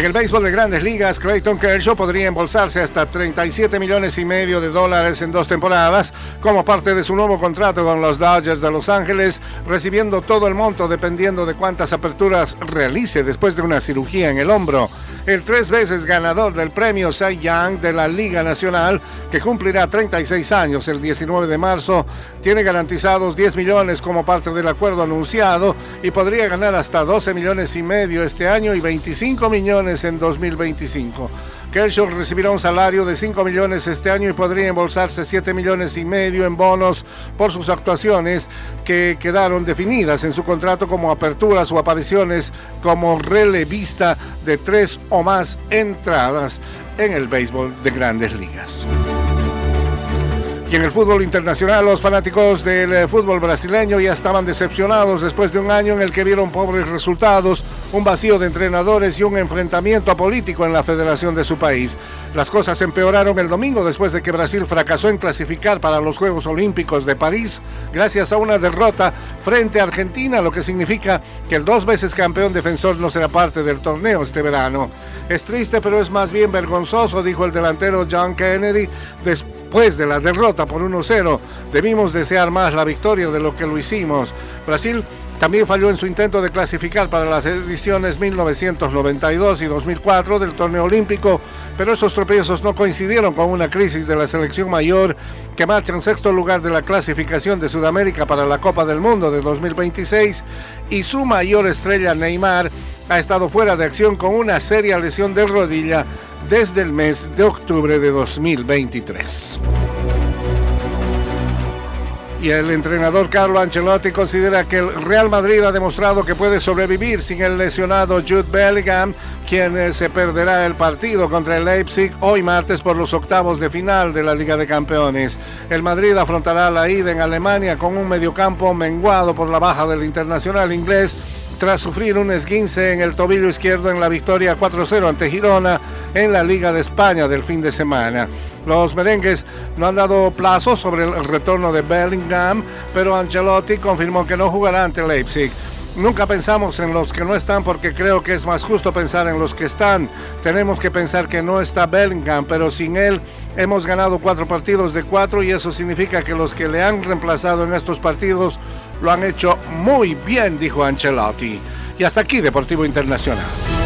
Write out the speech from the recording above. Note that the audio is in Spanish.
En el béisbol de grandes ligas, Clayton Kershaw podría embolsarse hasta 37 millones y medio de dólares en dos temporadas como parte de su nuevo contrato con los Dodgers de Los Ángeles, recibiendo todo el monto dependiendo de cuántas aperturas realice después de una cirugía en el hombro. El tres veces ganador del premio Cy Young de la Liga Nacional, que cumplirá 36 años el 19 de marzo, tiene garantizados 10 millones como parte del acuerdo anunciado y podría ganar hasta 12 millones y medio este año y 25 millones en 2025. Kershaw recibirá un salario de 5 millones este año y podría embolsarse 7 millones y medio en bonos por sus actuaciones que quedaron definidas en su contrato como aperturas o apariciones como relevista de tres o más entradas en el béisbol de grandes ligas. Y en el fútbol internacional, los fanáticos del eh, fútbol brasileño ya estaban decepcionados después de un año en el que vieron pobres resultados, un vacío de entrenadores y un enfrentamiento político en la federación de su país. Las cosas empeoraron el domingo después de que Brasil fracasó en clasificar para los Juegos Olímpicos de París gracias a una derrota frente a Argentina, lo que significa que el dos veces campeón defensor no será parte del torneo este verano. Es triste, pero es más bien vergonzoso, dijo el delantero John Kennedy Después de la derrota por 1-0, debimos desear más la victoria de lo que lo hicimos. Brasil también falló en su intento de clasificar para las ediciones 1992 y 2004 del torneo olímpico, pero esos tropiezos no coincidieron con una crisis de la selección mayor que marcha en sexto lugar de la clasificación de Sudamérica para la Copa del Mundo de 2026 y su mayor estrella Neymar ha estado fuera de acción con una seria lesión de rodilla desde el mes de octubre de 2023. Y el entrenador Carlo Ancelotti considera que el Real Madrid ha demostrado que puede sobrevivir sin el lesionado Jude Bellingham, quien eh, se perderá el partido contra el Leipzig hoy martes por los octavos de final de la Liga de Campeones. El Madrid afrontará la ida en Alemania con un mediocampo menguado por la baja del internacional inglés tras sufrir un esguince en el tobillo izquierdo en la victoria 4-0 ante Girona en la Liga de España del fin de semana. Los merengues no han dado plazo sobre el retorno de Bellingham, pero Ancelotti confirmó que no jugará ante Leipzig. Nunca pensamos en los que no están porque creo que es más justo pensar en los que están. Tenemos que pensar que no está Bellingham, pero sin él hemos ganado cuatro partidos de cuatro y eso significa que los que le han reemplazado en estos partidos lo han hecho muy bien, dijo Ancelotti. Y hasta aquí Deportivo Internacional.